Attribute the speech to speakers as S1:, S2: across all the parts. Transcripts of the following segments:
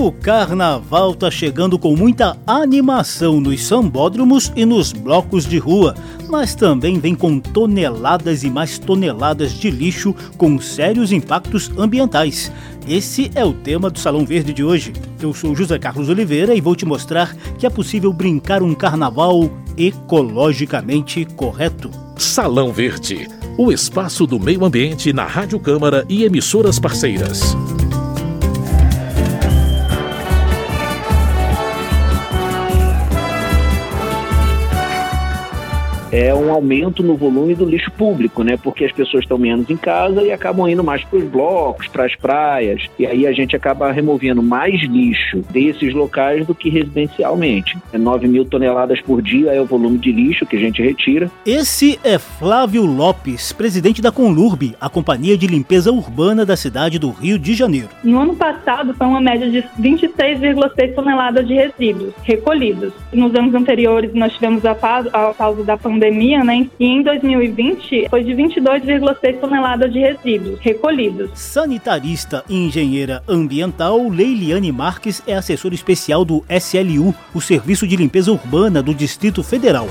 S1: O carnaval tá chegando com muita animação nos sambódromos e nos blocos de rua, mas também vem com toneladas e mais toneladas de lixo com sérios impactos ambientais. Esse é o tema do Salão Verde de hoje. Eu sou José Carlos Oliveira e vou te mostrar que é possível brincar um carnaval ecologicamente correto.
S2: Salão Verde, o espaço do meio ambiente na Rádio Câmara e emissoras parceiras.
S3: É um aumento no volume do lixo público, né? Porque as pessoas estão menos em casa e acabam indo mais para os blocos, para as praias, e aí a gente acaba removendo mais lixo desses locais do que residencialmente. É 9 mil toneladas por dia é o volume de lixo que a gente retira.
S1: Esse é Flávio Lopes, presidente da Conlurb, a companhia de limpeza urbana da cidade do Rio de Janeiro.
S4: No ano passado foi uma média de 26,6 toneladas de resíduos recolhidos. Nos anos anteriores nós tivemos a pausa da pandemia pandemia, né? E em 2020 foi de 22,6 toneladas de resíduos recolhidos.
S1: Sanitarista e engenheira ambiental Leiliane Marques é assessora especial do SLU, o Serviço de Limpeza Urbana do Distrito Federal.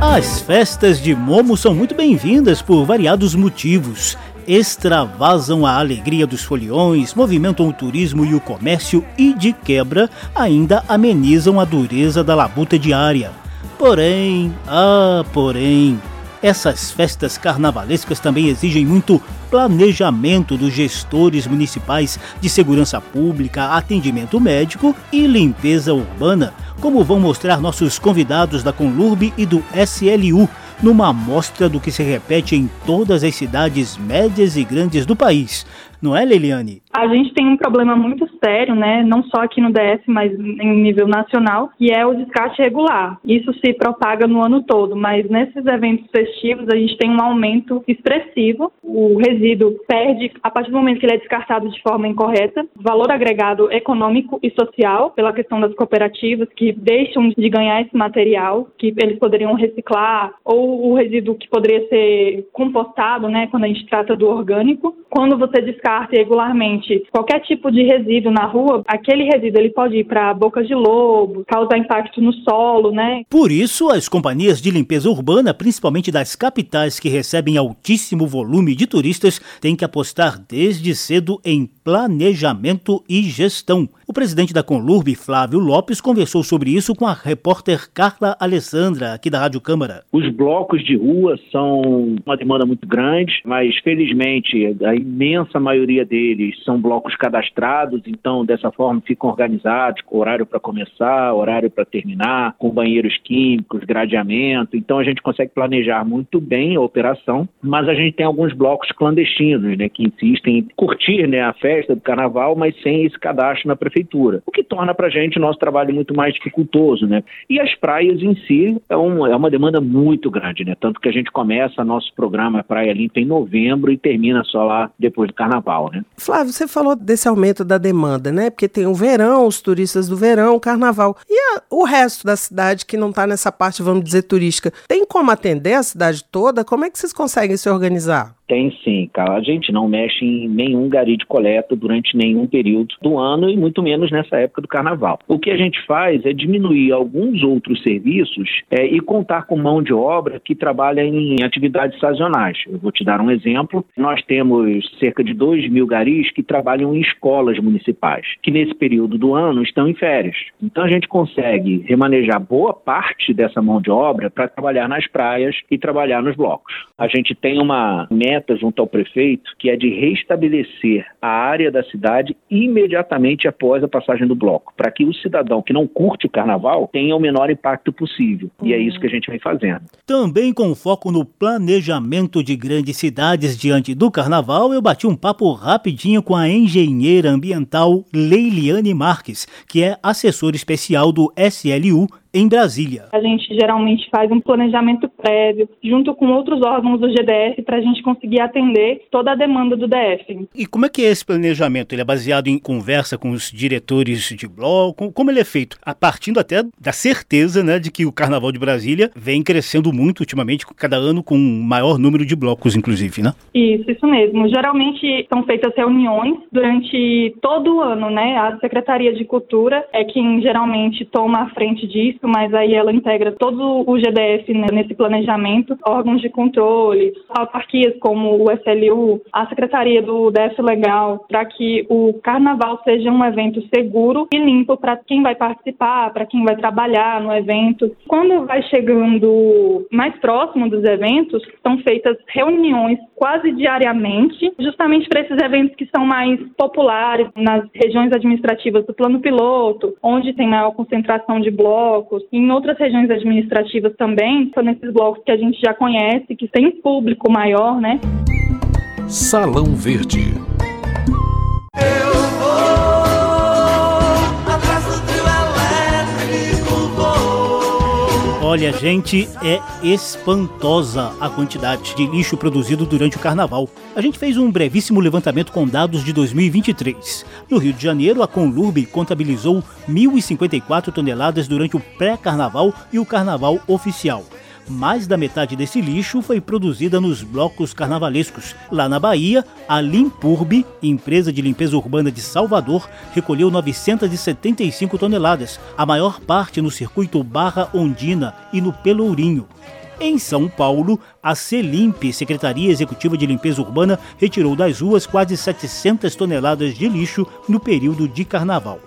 S1: As festas de Momo são muito bem-vindas por variados motivos extravasam a alegria dos foliões, movimentam o turismo e o comércio e, de quebra, ainda amenizam a dureza da labuta diária. Porém, ah, porém, essas festas carnavalescas também exigem muito planejamento dos gestores municipais de segurança pública, atendimento médico e limpeza urbana, como vão mostrar nossos convidados da Conlurb e do SLU numa amostra do que se repete em todas as cidades médias e grandes do país. Não é, Liliane?
S4: A gente tem um problema muito sério, né? Não só aqui no DF, mas em nível nacional, que é o descarte regular. Isso se propaga no ano todo, mas nesses eventos festivos a gente tem um aumento expressivo. O resíduo perde, a partir do momento que ele é descartado de forma incorreta, valor agregado econômico e social, pela questão das cooperativas que deixam de ganhar esse material, que eles poderiam reciclar, ou o resíduo que poderia ser compostado, né? Quando a gente trata do orgânico. Quando você descarta descarte regularmente qualquer tipo de resíduo na rua, aquele resíduo ele pode ir para bocas de lobo, causar impacto no solo, né?
S1: Por isso, as companhias de limpeza urbana, principalmente das capitais que recebem altíssimo volume de turistas, têm que apostar desde cedo em planejamento e gestão. O presidente da Conlurb, Flávio Lopes, conversou sobre isso com a repórter Carla Alessandra, aqui da Rádio Câmara.
S3: Os blocos de rua são uma demanda muito grande, mas felizmente a imensa maioria deles são blocos cadastrados, então dessa forma ficam organizados, com horário para começar, horário para terminar, com banheiros químicos, gradeamento. Então a gente consegue planejar muito bem a operação, mas a gente tem alguns blocos clandestinos, né, que insistem em curtir né, a festa do carnaval, mas sem esse cadastro na prefeitura, o que torna para a gente o nosso trabalho muito mais dificultoso, né? E as praias em si é, um, é uma demanda muito grande, né? Tanto que a gente começa nosso programa Praia Limpa em novembro e termina só lá depois do carnaval, né?
S5: Flávio, você falou desse aumento da demanda, né? Porque tem o verão, os turistas do verão, o carnaval. E a, o resto da cidade que não está nessa parte, vamos dizer, turística, tem como atender a cidade toda? Como é que vocês conseguem se organizar?
S3: Tem sim, cara. A gente não mexe em nenhum gari de coleta durante nenhum período do ano e muito menos nessa época do carnaval. O que a gente faz é diminuir alguns outros serviços é, e contar com mão de obra que trabalha em atividades sazonais. Eu vou te dar um exemplo. Nós temos cerca de 2 mil garis que trabalham em escolas municipais, que nesse período do ano estão em férias. Então a gente consegue remanejar boa parte dessa mão de obra para trabalhar nas praias e trabalhar nos blocos. A gente tem uma meta meta junto ao prefeito, que é de restabelecer a área da cidade imediatamente após a passagem do bloco, para que o cidadão que não curte o carnaval tenha o menor impacto possível. Uhum. E é isso que a gente vem fazendo.
S1: Também com foco no planejamento de grandes cidades diante do carnaval, eu bati um papo rapidinho com a engenheira ambiental Leiliane Marques, que é assessora especial do SLU em Brasília.
S4: A gente geralmente faz um planejamento prévio, junto com outros órgãos do GDF, para a gente conseguir atender toda a demanda do DF.
S1: E como é que é esse planejamento? Ele é baseado em conversa com os diretores de bloco? Como ele é feito? A partindo até da certeza né, de que o Carnaval de Brasília vem crescendo muito ultimamente, cada ano com um maior número de blocos, inclusive, né?
S4: Isso, isso mesmo. Geralmente são feitas reuniões durante todo o ano, né? A Secretaria de Cultura é quem geralmente toma a frente disso, mas aí ela integra todo o GDF né, nesse planejamento, órgãos de controle, autarquias como o SLU, a Secretaria do DF Legal, para que o carnaval seja um evento seguro e limpo para quem vai participar, para quem vai trabalhar no evento. Quando vai chegando mais próximo dos eventos, são feitas reuniões quase diariamente, justamente para esses eventos que são mais populares nas regiões administrativas do plano piloto, onde tem maior concentração de blocos, e em outras regiões administrativas também, são nesses blocos que a gente já conhece, que tem público maior, né?
S2: Salão Verde.
S1: Olha, gente, é espantosa a quantidade de lixo produzido durante o carnaval. A gente fez um brevíssimo levantamento com dados de 2023. No Rio de Janeiro, a Conlurb contabilizou 1.054 toneladas durante o pré-carnaval e o carnaval oficial mais da metade desse lixo foi produzida nos blocos carnavalescos. Lá na Bahia, a Limpurb, empresa de limpeza urbana de Salvador, recolheu 975 toneladas, a maior parte no circuito Barra Ondina e no Pelourinho. Em São Paulo, a Celimp, Secretaria Executiva de Limpeza Urbana, retirou das ruas quase 700 toneladas de lixo no período de carnaval.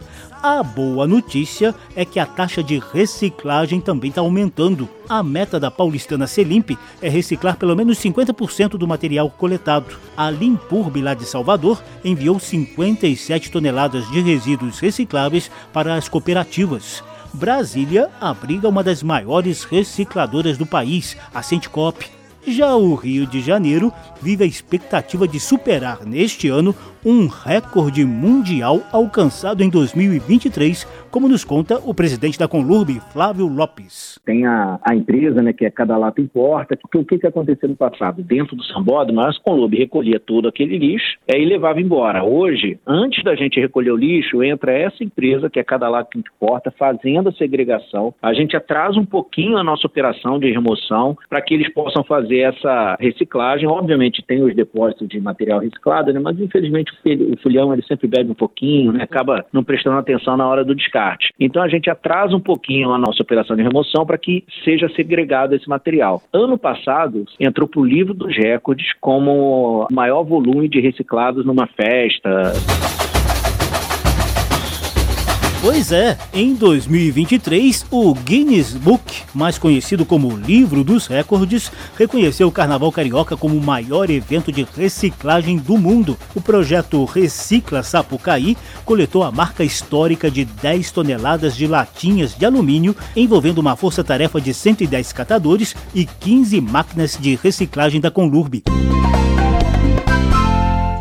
S1: A boa notícia é que a taxa de reciclagem também está aumentando. A meta da paulistana Selimp é reciclar pelo menos 50% do material coletado. A Limpurb lá de Salvador enviou 57 toneladas de resíduos recicláveis para as cooperativas. Brasília abriga uma das maiores recicladoras do país, a Centicop. Já o Rio de Janeiro vive a expectativa de superar neste ano um recorde mundial alcançado em 2023, como nos conta o presidente da Conlurb, Flávio Lopes.
S3: Tem a, a empresa, né, que é Cada Lata Importa, porque o que, que aconteceu no passado? Dentro do Sambódromo, a Conlurb recolhia todo aquele lixo é, e levava embora. Hoje, antes da gente recolher o lixo, entra essa empresa, que é Cada Lata Importa, fazendo a segregação. A gente atrasa um pouquinho a nossa operação de remoção para que eles possam fazer essa reciclagem. Obviamente tem os depósitos de material reciclado, né, mas infelizmente o fulhão ele sempre bebe um pouquinho, né? acaba não prestando atenção na hora do descarte. Então a gente atrasa um pouquinho a nossa operação de remoção para que seja segregado esse material. Ano passado entrou para o livro dos recordes como maior volume de reciclados numa festa.
S1: Pois é, em 2023, o Guinness Book, mais conhecido como Livro dos Recordes, reconheceu o Carnaval Carioca como o maior evento de reciclagem do mundo. O projeto Recicla Sapucaí coletou a marca histórica de 10 toneladas de latinhas de alumínio, envolvendo uma força-tarefa de 110 catadores e 15 máquinas de reciclagem da Conlurb.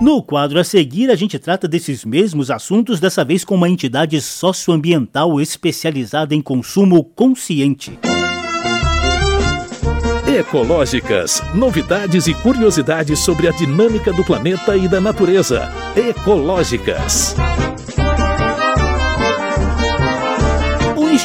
S1: No quadro a seguir, a gente trata desses mesmos assuntos, dessa vez com uma entidade socioambiental especializada em consumo consciente.
S2: Ecológicas. Novidades e curiosidades sobre a dinâmica do planeta e da natureza. Ecológicas.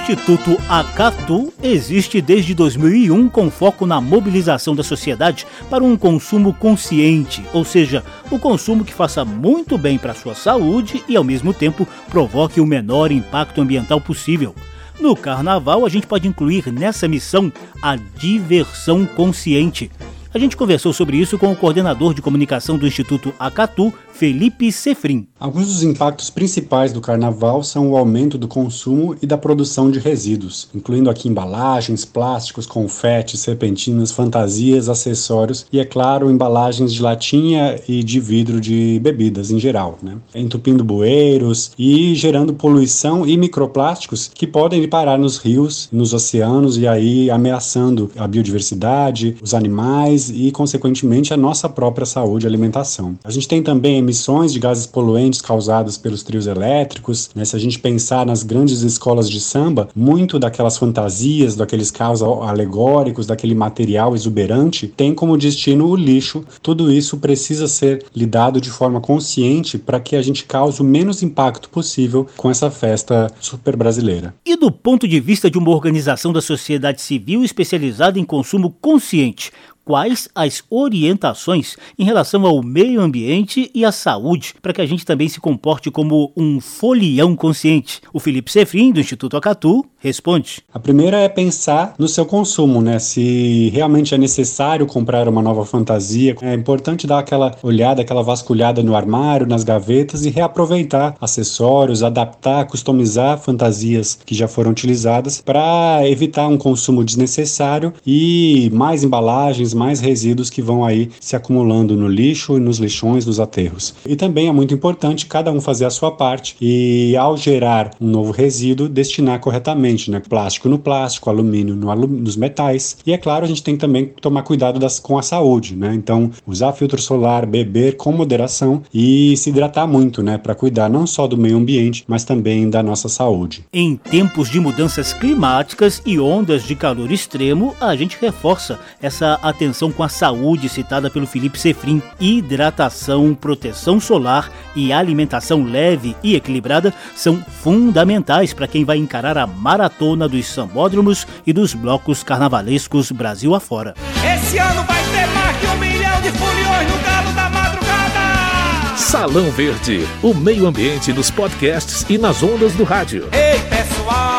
S1: Instituto Acatu existe desde 2001 com foco na mobilização da sociedade para um consumo consciente, ou seja, o consumo que faça muito bem para a sua saúde e ao mesmo tempo provoque o menor impacto ambiental possível. No carnaval, a gente pode incluir nessa missão a diversão consciente. A gente conversou sobre isso com o coordenador de comunicação do Instituto Acatu, Felipe Sefrim.
S6: Alguns dos impactos principais do carnaval são o aumento do consumo e da produção de resíduos, incluindo aqui embalagens, plásticos, confetes, serpentinas, fantasias, acessórios e, é claro, embalagens de latinha e de vidro de bebidas em geral, né? entupindo bueiros e gerando poluição e microplásticos que podem parar nos rios, nos oceanos e aí ameaçando a biodiversidade, os animais e, consequentemente, a nossa própria saúde e alimentação. A gente tem também emissões de gases poluentes causadas pelos trios elétricos. Né? Se a gente pensar nas grandes escolas de samba, muito daquelas fantasias, daqueles carros alegóricos, daquele material exuberante, tem como destino o lixo. Tudo isso precisa ser lidado de forma consciente para que a gente cause o menos impacto possível com essa festa super brasileira.
S1: E do ponto de vista de uma organização da sociedade civil especializada em consumo consciente, quais as orientações em relação ao meio ambiente e à saúde, para que a gente também se comporte como um folião consciente. O Felipe Sefrim, do Instituto Acatu, responde.
S6: A primeira é pensar no seu consumo, né? Se realmente é necessário comprar uma nova fantasia, é importante dar aquela olhada, aquela vasculhada no armário, nas gavetas e reaproveitar acessórios, adaptar, customizar fantasias que já foram utilizadas para evitar um consumo desnecessário e mais embalagens, mais resíduos que vão aí se acumulando no lixo e nos lixões, nos aterros. E também é muito importante cada um fazer a sua parte e, ao gerar um novo resíduo, destinar corretamente, né? Plástico no plástico, alumínio no alum nos metais. E é claro, a gente tem que também tomar cuidado das, com a saúde, né? Então, usar filtro solar, beber com moderação e se hidratar muito, né? Para cuidar não só do meio ambiente, mas também da nossa saúde.
S1: Em tempos de mudanças climáticas e ondas de calor extremo, a gente reforça essa atenção atenção com a saúde citada pelo Felipe Sefrim, hidratação, proteção solar e alimentação leve e equilibrada são fundamentais para quem vai encarar a maratona dos sambódromos e dos blocos carnavalescos Brasil afora.
S7: Esse ano vai ter mais de um milhão de foliões no galo da madrugada!
S2: Salão Verde, o meio ambiente nos podcasts e nas ondas do rádio.
S7: Ei, pessoal,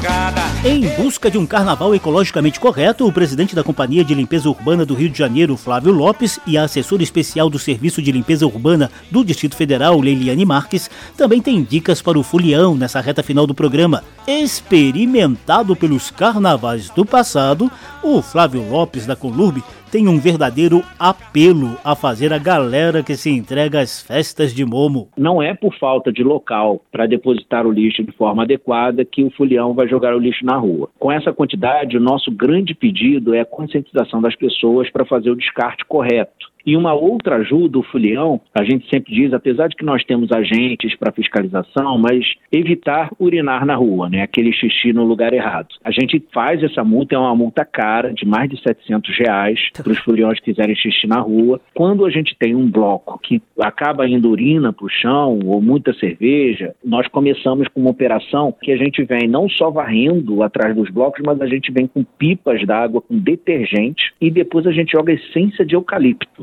S7: madrugada.
S1: Em busca de um carnaval ecologicamente correto, o presidente da Companhia de Limpeza Urbana do Rio de Janeiro, Flávio Lopes, e a assessora especial do Serviço de Limpeza Urbana do Distrito Federal, Leiliane Marques, também têm dicas para o folião nessa reta final do programa. Experimentado pelos carnavais do passado, o Flávio Lopes da Colurbe tem um verdadeiro apelo a fazer a galera que se entrega às festas de Momo.
S3: Não é por falta de local para depositar o lixo de forma adequada que o folião vai jogar o lixo na rua. Com essa quantidade, o nosso grande pedido é a conscientização das pessoas para fazer o descarte correto. E uma outra ajuda, o folião, a gente sempre diz, apesar de que nós temos agentes para fiscalização, mas evitar urinar na rua, né? Aquele xixi no lugar errado. A gente faz essa multa, é uma multa cara, de mais de 700 reais para os foliões que quiserem xixi na rua. Quando a gente tem um bloco que acaba indo urina para o chão ou muita cerveja, nós começamos com uma operação que a gente vem não só varrendo atrás dos blocos, mas a gente vem com pipas d'água, com detergente e depois a gente joga essência de eucalipto.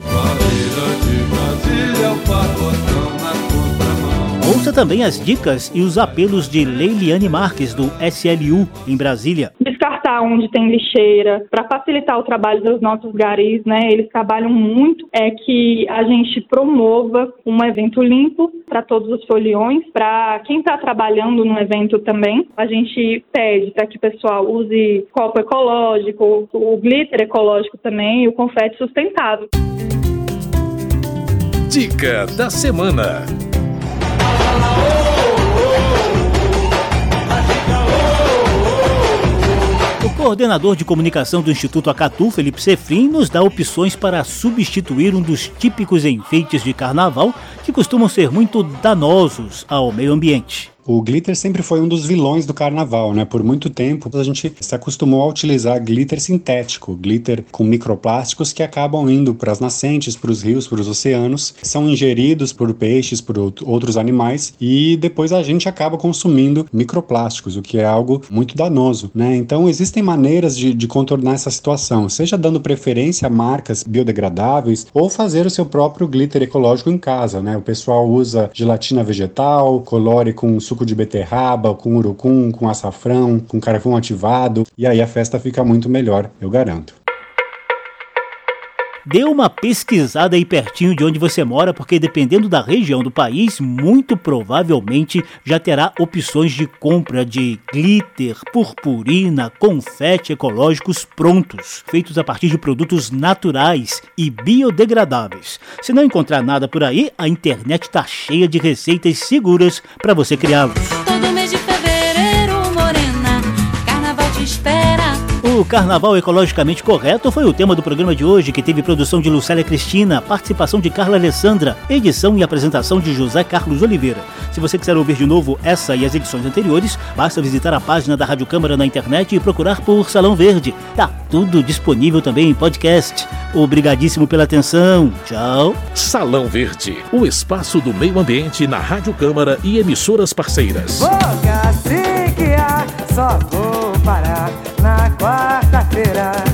S1: Ouça também as dicas e os apelos de Leiliane Marques, do SLU, em Brasília.
S4: Onde tem lixeira, para facilitar o trabalho dos nossos garis, né? Eles trabalham muito, é que a gente promova um evento limpo para todos os foliões, para quem está trabalhando no evento também. A gente pede para que o pessoal use copo ecológico, o glitter ecológico também e o confete sustentável.
S2: Dica da semana.
S1: Coordenador de comunicação do Instituto Acatu, Felipe Sefrim, nos dá opções para substituir um dos típicos enfeites de carnaval que costumam ser muito danosos ao meio ambiente.
S6: O glitter sempre foi um dos vilões do carnaval, né? Por muito tempo a gente se acostumou a utilizar glitter sintético, glitter com microplásticos que acabam indo para as nascentes, para os rios, para os oceanos, são ingeridos por peixes, por outros animais e depois a gente acaba consumindo microplásticos, o que é algo muito danoso, né? Então existem maneiras de, de contornar essa situação, seja dando preferência a marcas biodegradáveis ou fazer o seu próprio glitter ecológico em casa, né? O pessoal usa gelatina vegetal, colore com suco de beterraba, com urucum, com açafrão, com carvão ativado, e aí a festa fica muito melhor, eu garanto.
S1: Dê uma pesquisada aí pertinho de onde você mora, porque dependendo da região do país, muito provavelmente já terá opções de compra de glitter, purpurina, confete ecológicos prontos, feitos a partir de produtos naturais e biodegradáveis. Se não encontrar nada por aí, a internet está cheia de receitas seguras para você criá-los. O Carnaval Ecologicamente Correto foi o tema do programa de hoje, que teve produção de Lucélia Cristina, participação de Carla Alessandra, edição e apresentação de José Carlos Oliveira. Se você quiser ouvir de novo essa e as edições anteriores, basta visitar a página da Rádio Câmara na internet e procurar por Salão Verde. Tá tudo disponível também em podcast. Obrigadíssimo pela atenção. Tchau.
S2: Salão Verde, o espaço do meio ambiente na Rádio Câmara e emissoras parceiras.
S7: Vou caciquear, só vou quarta-feira.